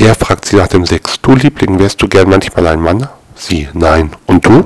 Er fragt sie nach dem Sex. Du Liebling, wärst du gern manchmal ein Mann? Sie, nein. Und du?